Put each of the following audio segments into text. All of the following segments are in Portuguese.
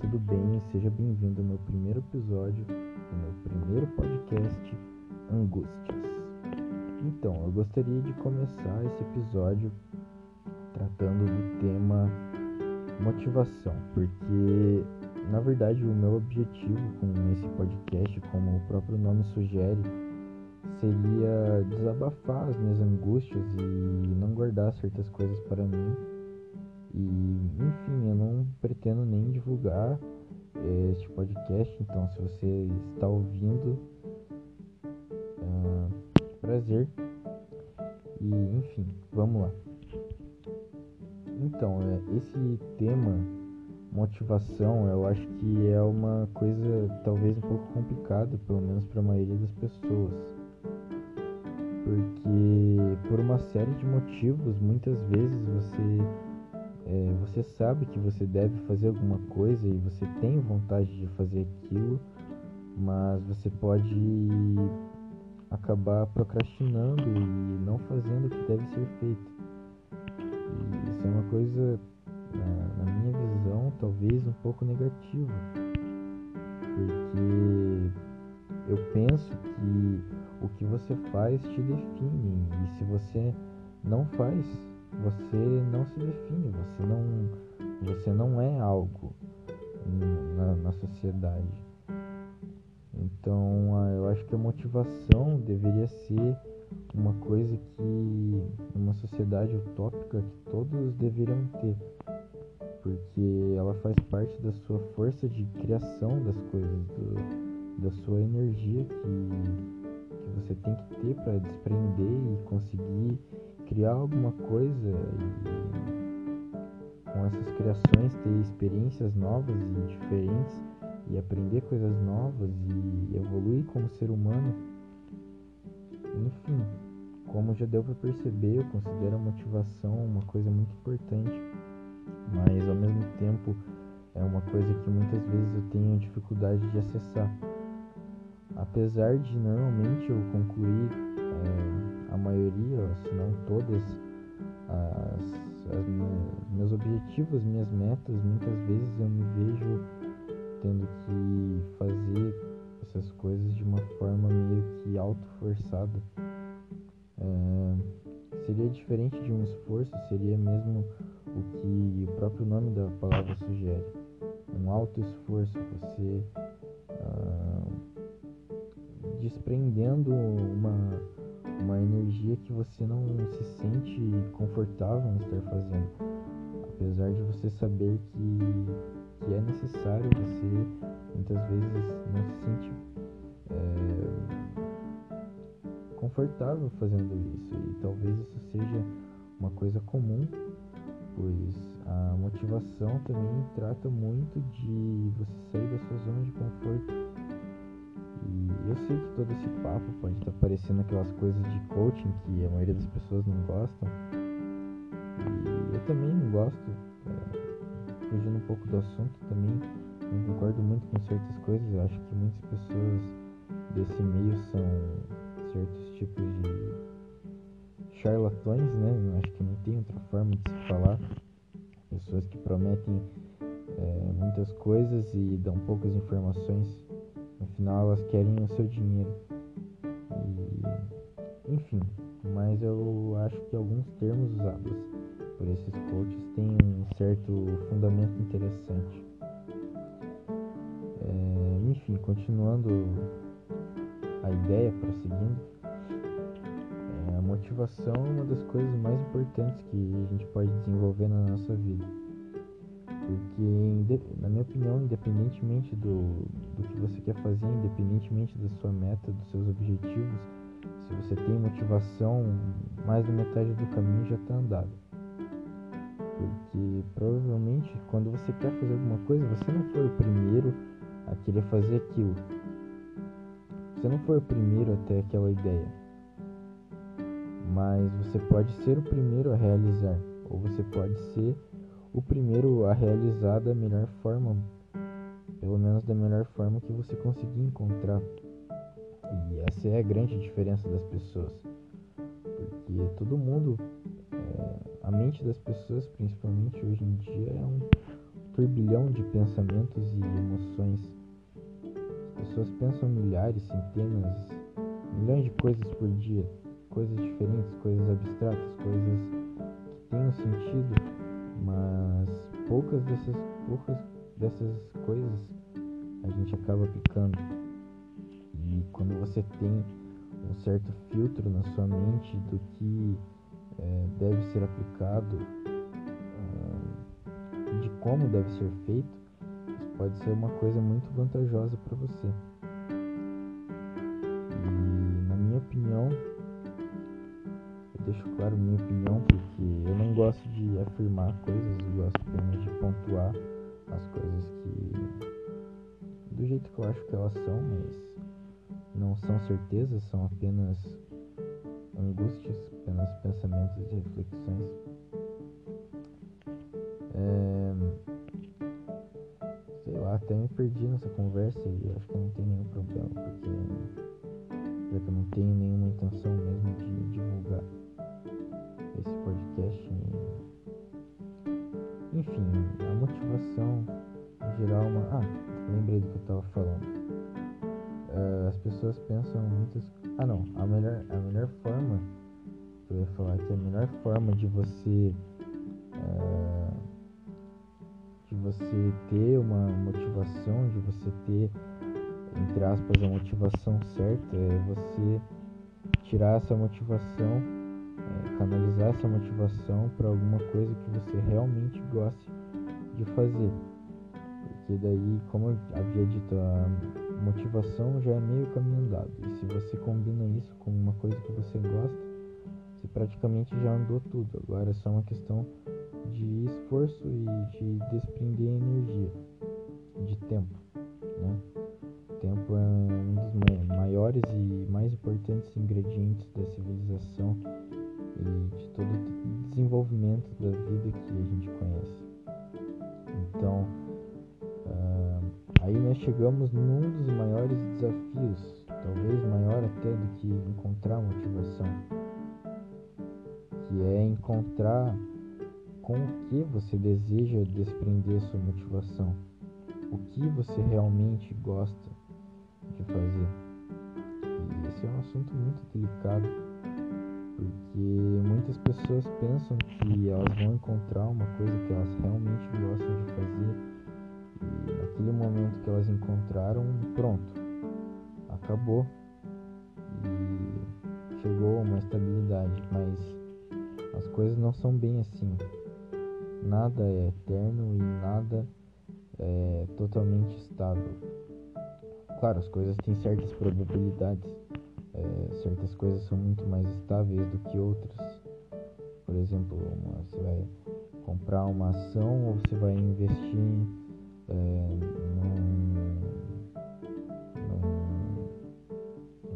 tudo bem? Seja bem-vindo ao meu primeiro episódio do meu primeiro podcast Angústias. Então, eu gostaria de começar esse episódio tratando do tema motivação, porque na verdade o meu objetivo com esse podcast, como o próprio nome sugere, seria desabafar as minhas angústias e não guardar certas coisas para mim e, enfim, eu não pretendo nem divulgar eh, este podcast, então se você está ouvindo, uh, prazer. E, enfim, vamos lá. Então, é, esse tema, motivação, eu acho que é uma coisa talvez um pouco complicada, pelo menos para a maioria das pessoas. Porque, por uma série de motivos, muitas vezes você é, você sabe que você deve fazer alguma coisa e você tem vontade de fazer aquilo, mas você pode acabar procrastinando e não fazendo o que deve ser feito. E isso é uma coisa, na, na minha visão, talvez um pouco negativa, porque eu penso que o que você faz te define e se você não faz você não se define, você não, você não é algo na, na sociedade. Então, eu acho que a motivação deveria ser uma coisa que uma sociedade utópica que todos deveriam ter, porque ela faz parte da sua força de criação das coisas, do, da sua energia que, que você tem que ter para desprender e conseguir criar alguma coisa e com essas criações ter experiências novas e diferentes e aprender coisas novas e evoluir como ser humano. Enfim, como já deu para perceber, eu considero a motivação uma coisa muito importante, mas ao mesmo tempo é uma coisa que muitas vezes eu tenho dificuldade de acessar. Apesar de normalmente eu concluir é, a maioria, se não todas, as, as minhas, meus objetivos, minhas metas, muitas vezes eu me vejo tendo que fazer essas coisas de uma forma meio que auto-forçada. É, seria diferente de um esforço, seria mesmo o que o próprio nome da palavra sugere. Um auto-esforço, você ah, desprendendo uma uma energia que você não se sente confortável em estar fazendo, apesar de você saber que, que é necessário, você muitas vezes não se sente é, confortável fazendo isso, e talvez isso seja uma coisa comum, pois a motivação também trata muito de você sair da sua zona de conforto eu sei que todo esse papo pode estar tá parecendo aquelas coisas de coaching que a maioria das pessoas não gostam. E eu também não gosto. É, fugindo um pouco do assunto, também não concordo muito com certas coisas. Eu acho que muitas pessoas desse meio são certos tipos de charlatões, né? Eu acho que não tem outra forma de se falar. Pessoas que prometem é, muitas coisas e dão poucas informações Afinal, elas querem o seu dinheiro. E, enfim, mas eu acho que alguns termos usados por esses coaches têm um certo fundamento interessante. É, enfim, continuando a ideia, prosseguindo, é, a motivação é uma das coisas mais importantes que a gente pode desenvolver na nossa vida porque, na minha opinião, independentemente do, do que você quer fazer, independentemente da sua meta, dos seus objetivos, se você tem motivação, mais da metade do caminho já está andado. Porque provavelmente quando você quer fazer alguma coisa, você não foi o primeiro a querer fazer aquilo. Você não foi o primeiro a ter aquela ideia. Mas você pode ser o primeiro a realizar, ou você pode ser o primeiro a realizar da melhor forma, pelo menos da melhor forma que você conseguir encontrar. E essa é a grande diferença das pessoas, porque todo mundo, é, a mente das pessoas, principalmente hoje em dia, é um turbilhão de pensamentos e emoções. As pessoas pensam milhares, centenas, milhões de coisas por dia, coisas diferentes, coisas abstratas, coisas que têm um sentido, mas poucas dessas, poucas dessas coisas a gente acaba picando. E quando você tem um certo filtro na sua mente do que é, deve ser aplicado, uh, de como deve ser feito, isso pode ser uma coisa muito vantajosa para você. Deixo claro minha opinião porque eu não gosto de afirmar coisas, eu gosto apenas de pontuar as coisas que do jeito que eu acho que elas são, mas não são certezas, são apenas angústias, apenas pensamentos e reflexões. É, sei lá, até me perdi nessa conversa e acho que não tem nenhum problema, porque já que eu não tenho nenhuma intenção mesmo de divulgar esse podcast. Enfim, a motivação em geral é uma. Ah, lembrei do que eu estava falando uh, as pessoas pensam muitas. Ah, não. A melhor, a melhor forma eu ia falar que a melhor forma de você uh, de você ter uma motivação, de você ter entre aspas a motivação certa é você tirar essa motivação, é, canalizar essa motivação para alguma coisa que você realmente goste de fazer. Porque daí, como eu havia dito, a motivação já é meio caminho andado. E se você combina isso com uma coisa que você gosta, você praticamente já andou tudo. Agora é só uma questão de esforço e de desprender energia, de tempo. Né? Tempo é um dos maiores e mais importantes ingredientes da civilização e de todo o desenvolvimento da vida que a gente conhece. Então, Aí nós chegamos num dos maiores desafios, talvez maior até do que encontrar motivação, que é encontrar com o que você deseja desprender sua motivação, o que você realmente gosta de fazer. E esse é um assunto muito delicado, porque muitas pessoas pensam que elas vão encontrar uma coisa que elas realmente gostam de fazer. E naquele momento que elas encontraram, pronto, acabou. E chegou a uma estabilidade, mas as coisas não são bem assim. Nada é eterno e nada é totalmente estável. Claro, as coisas têm certas probabilidades, é, certas coisas são muito mais estáveis do que outras. Por exemplo, uma, você vai comprar uma ação ou você vai investir é, num,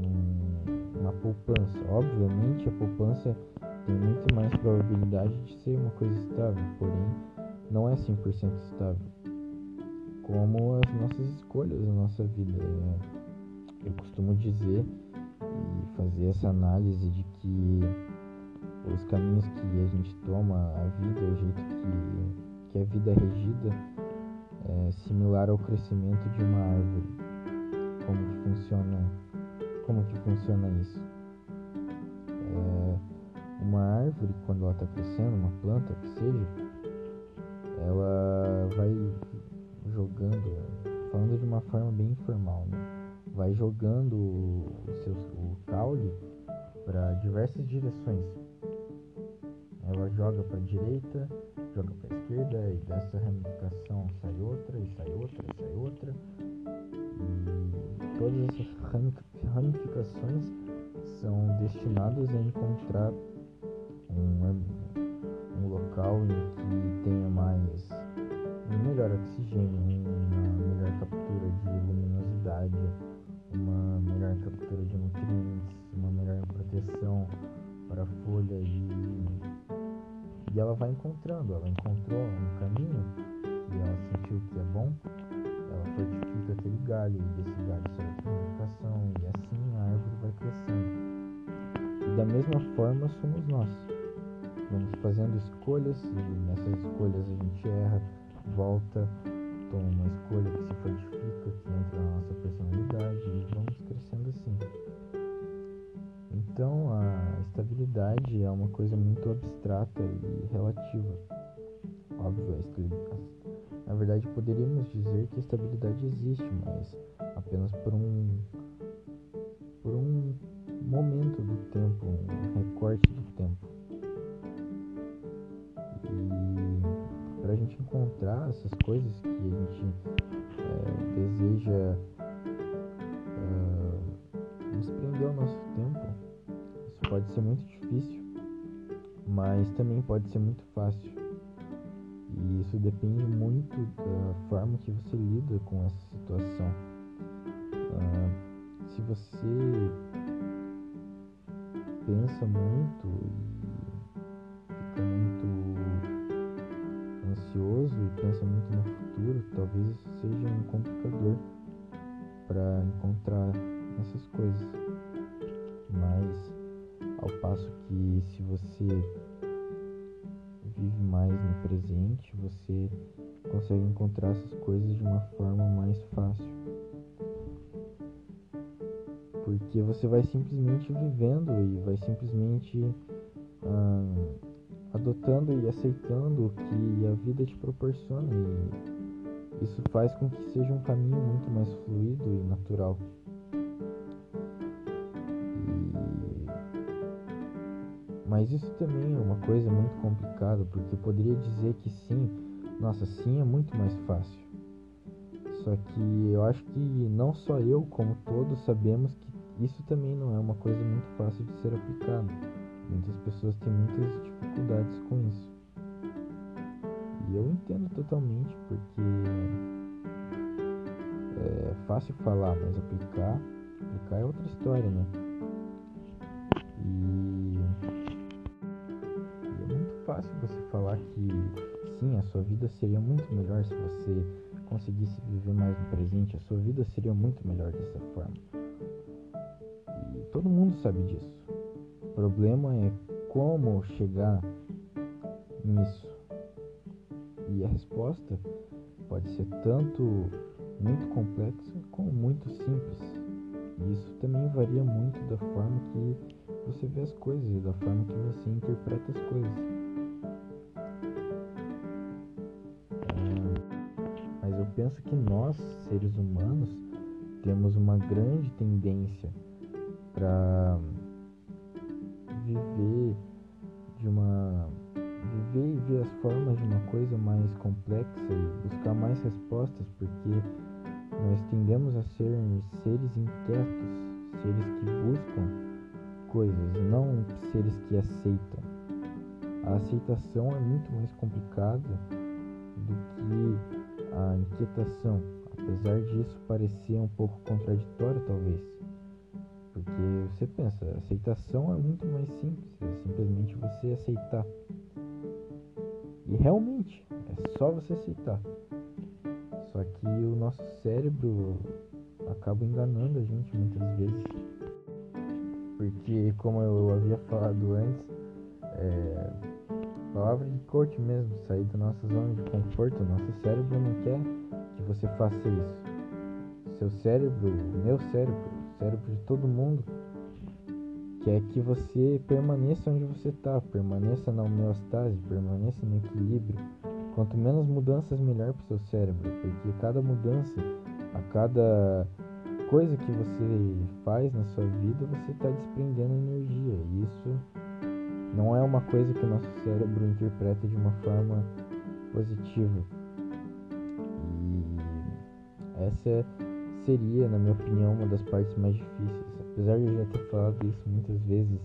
num, numa poupança. Obviamente, a poupança tem muito mais probabilidade de ser uma coisa estável, porém, não é 100% estável. Como as nossas escolhas na nossa vida. É, eu costumo dizer e fazer essa análise de que os caminhos que a gente toma, a vida, o jeito que, que a vida é regida, é similar ao crescimento de uma árvore. Como que funciona? Como que funciona isso? É, uma árvore quando ela está crescendo, uma planta que seja, ela vai jogando, falando de uma forma bem informal, né? Vai jogando o, seu, o caule para diversas direções. Ela joga para a direita, joga para a esquerda e dessa ramificação sai outra e sai outra e sai outra. E todas essas ramificações são destinadas a encontrar um, um local em que tenha mais um melhor oxigênio, uma melhor captura de luminosidade, uma melhor captura de nutrientes, uma melhor proteção para a folha e e ela vai encontrando, ela encontrou um caminho que ela sentiu que é bom, ela fortifica aquele galho, e desse galho sai a comunicação, e assim a árvore vai crescendo. E da mesma forma somos nós. Vamos fazendo escolhas, e nessas escolhas a gente erra, volta, toma uma escolha que se fortifica, que entra na nossa personalidade e vamos crescendo assim. Então a estabilidade é uma coisa muito abstrata e relativa. Óbvio, na verdade poderíamos dizer que a estabilidade existe, mas apenas por um por um momento do tempo, um recorte do tempo. Gente encontrar essas coisas que a gente é, deseja uh, desprender ao nosso tempo, isso pode ser muito difícil, mas também pode ser muito fácil. E isso depende muito da forma que você lida com essa situação. Uh, se você pensa muito e fica muito e pensa muito no futuro, talvez isso seja um complicador para encontrar essas coisas. Mas ao passo que se você vive mais no presente, você consegue encontrar essas coisas de uma forma mais fácil porque você vai simplesmente vivendo e vai simplesmente ah, adotando e aceitando o que a vida te proporciona e isso faz com que seja um caminho muito mais fluido e natural. E... Mas isso também é uma coisa muito complicada, porque eu poderia dizer que sim, nossa, sim é muito mais fácil. Só que eu acho que não só eu, como todos sabemos que isso também não é uma coisa muito fácil de ser aplicado. Muitas pessoas têm muitas dificuldades com isso. E eu entendo totalmente, porque é fácil falar, mas aplicar, aplicar é outra história, né? E, e é muito fácil você falar que sim, a sua vida seria muito melhor se você conseguisse viver mais no presente, a sua vida seria muito melhor dessa forma. Todo mundo sabe disso. O problema é como chegar nisso. E a resposta pode ser tanto muito complexa como muito simples. E isso também varia muito da forma que você vê as coisas e da forma que você interpreta as coisas. É, mas eu penso que nós, seres humanos, temos uma grande tendência para viver de uma viver e ver as formas de uma coisa mais complexa e buscar mais respostas, porque nós tendemos a ser seres inquietos, seres que buscam coisas, não seres que aceitam. A aceitação é muito mais complicada do que a inquietação, apesar disso parecer um pouco contraditório talvez. Porque você pensa, aceitação é muito mais simples, é simplesmente você aceitar. E realmente, é só você aceitar. Só que o nosso cérebro acaba enganando a gente muitas vezes. Porque, como eu havia falado antes, é, palavra de coach mesmo, sair da nossa zona de conforto. Nosso cérebro não quer que você faça isso. Seu cérebro, o meu cérebro, cérebro de todo mundo, que é que você permaneça onde você está, permaneça na homeostase, permaneça no equilíbrio. Quanto menos mudanças, melhor para o seu cérebro, porque cada mudança, a cada coisa que você faz na sua vida, você está desprendendo energia. E isso não é uma coisa que o nosso cérebro interpreta de uma forma positiva. E essa é seria, na minha opinião, uma das partes mais difíceis. Apesar de eu já ter falado isso muitas vezes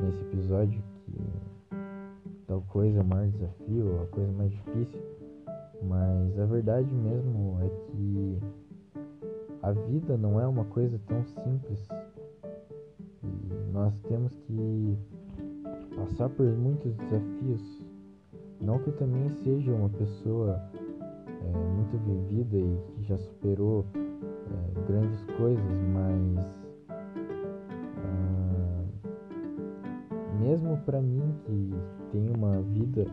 nesse episódio, que tal coisa é o maior desafio, a coisa mais difícil, mas a verdade mesmo é que a vida não é uma coisa tão simples. E nós temos que passar por muitos desafios. Não que eu também seja uma pessoa é, muito vivida e que já superou grandes coisas, mas ah, mesmo para mim que tenho uma vida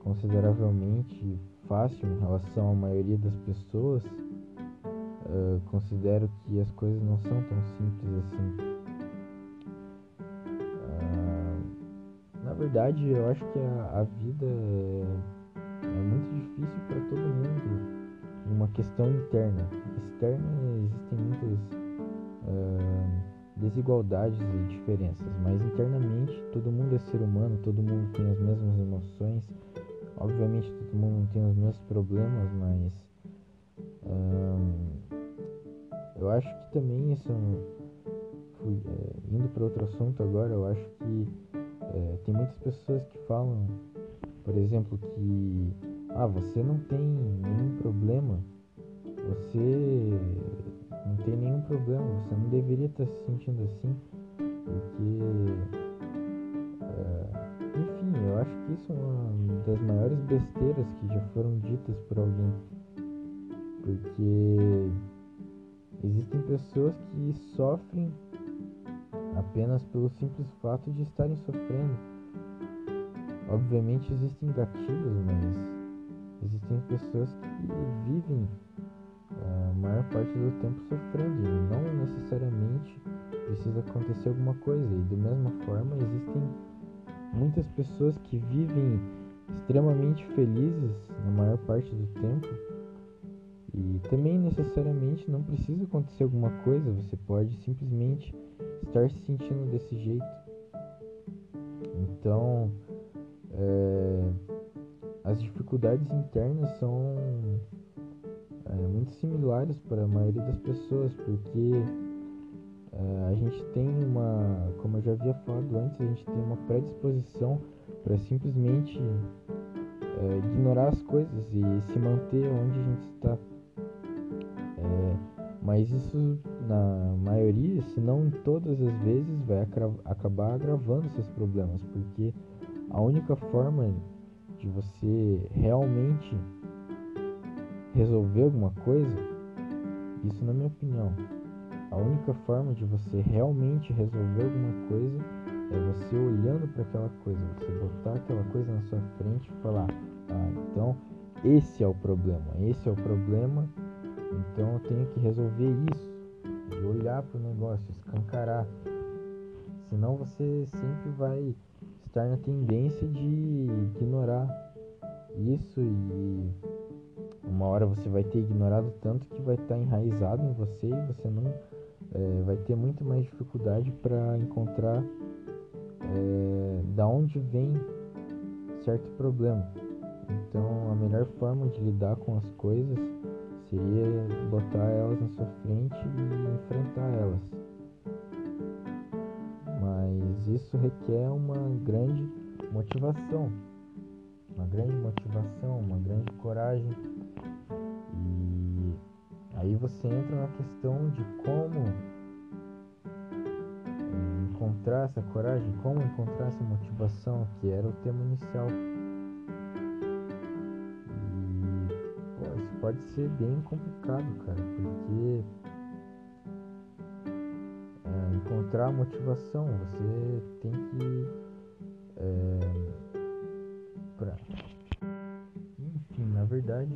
consideravelmente fácil em relação à maioria das pessoas, uh, considero que as coisas não são tão simples assim. Uh, na verdade, eu acho que a, a vida é, é muito difícil para todo mundo uma questão interna. Externa existem muitas uh, desigualdades e diferenças, mas internamente todo mundo é ser humano, todo mundo tem as mesmas emoções. Obviamente todo mundo não tem os mesmos problemas, mas eu acho que também isso fui, é, indo para outro assunto agora, eu acho que é, tem muitas pessoas que falam, por exemplo, que ah, você não tem nenhum problema, você não deveria estar se sentindo assim, porque é, enfim, eu acho que isso é uma das maiores besteiras que já foram ditas por alguém. Porque existem pessoas que sofrem apenas pelo simples fato de estarem sofrendo. Obviamente existem gatilhos, mas existem pessoas que vivem maior parte do tempo e não necessariamente precisa acontecer alguma coisa. E da mesma forma existem muitas pessoas que vivem extremamente felizes na maior parte do tempo e também necessariamente não precisa acontecer alguma coisa, você pode simplesmente estar se sentindo desse jeito. Então, é, as dificuldades internas são é, muito similares para a maioria das pessoas, porque é, a gente tem uma, como eu já havia falado antes, a gente tem uma predisposição para simplesmente é, ignorar as coisas e se manter onde a gente está. É, mas isso, na maioria, se não em todas as vezes, vai acabar agravando seus problemas, porque a única forma de você realmente resolver alguma coisa, isso na minha opinião, a única forma de você realmente resolver alguma coisa é você olhando para aquela coisa, você botar aquela coisa na sua frente e falar: Ah, então esse é o problema, esse é o problema, então eu tenho que resolver isso. E olhar para o negócio, escancarar. Senão você sempre vai estar na tendência de ignorar isso e uma hora você vai ter ignorado tanto que vai estar enraizado em você e você não é, vai ter muito mais dificuldade para encontrar é, da onde vem certo problema. Então, a melhor forma de lidar com as coisas seria botar elas na sua frente e enfrentar elas. Mas isso requer uma grande motivação, uma grande motivação, uma grande coragem Aí você entra na questão de como eh, encontrar essa coragem, como encontrar essa motivação, que era o tema inicial. E isso pode ser bem complicado, cara, porque é, encontrar motivação, você tem que. É, verdade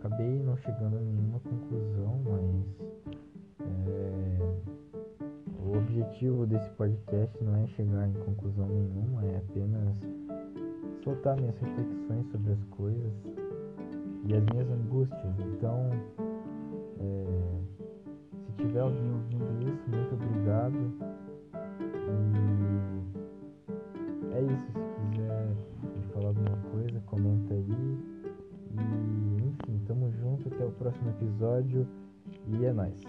acabei não chegando a nenhuma conclusão, mas é, o objetivo desse podcast não é chegar em conclusão nenhuma, é apenas soltar minhas reflexões sobre as coisas e as minhas angústias. Então, é, se tiver alguém ouvindo isso, muito obrigado. Até o próximo episódio e é nóis.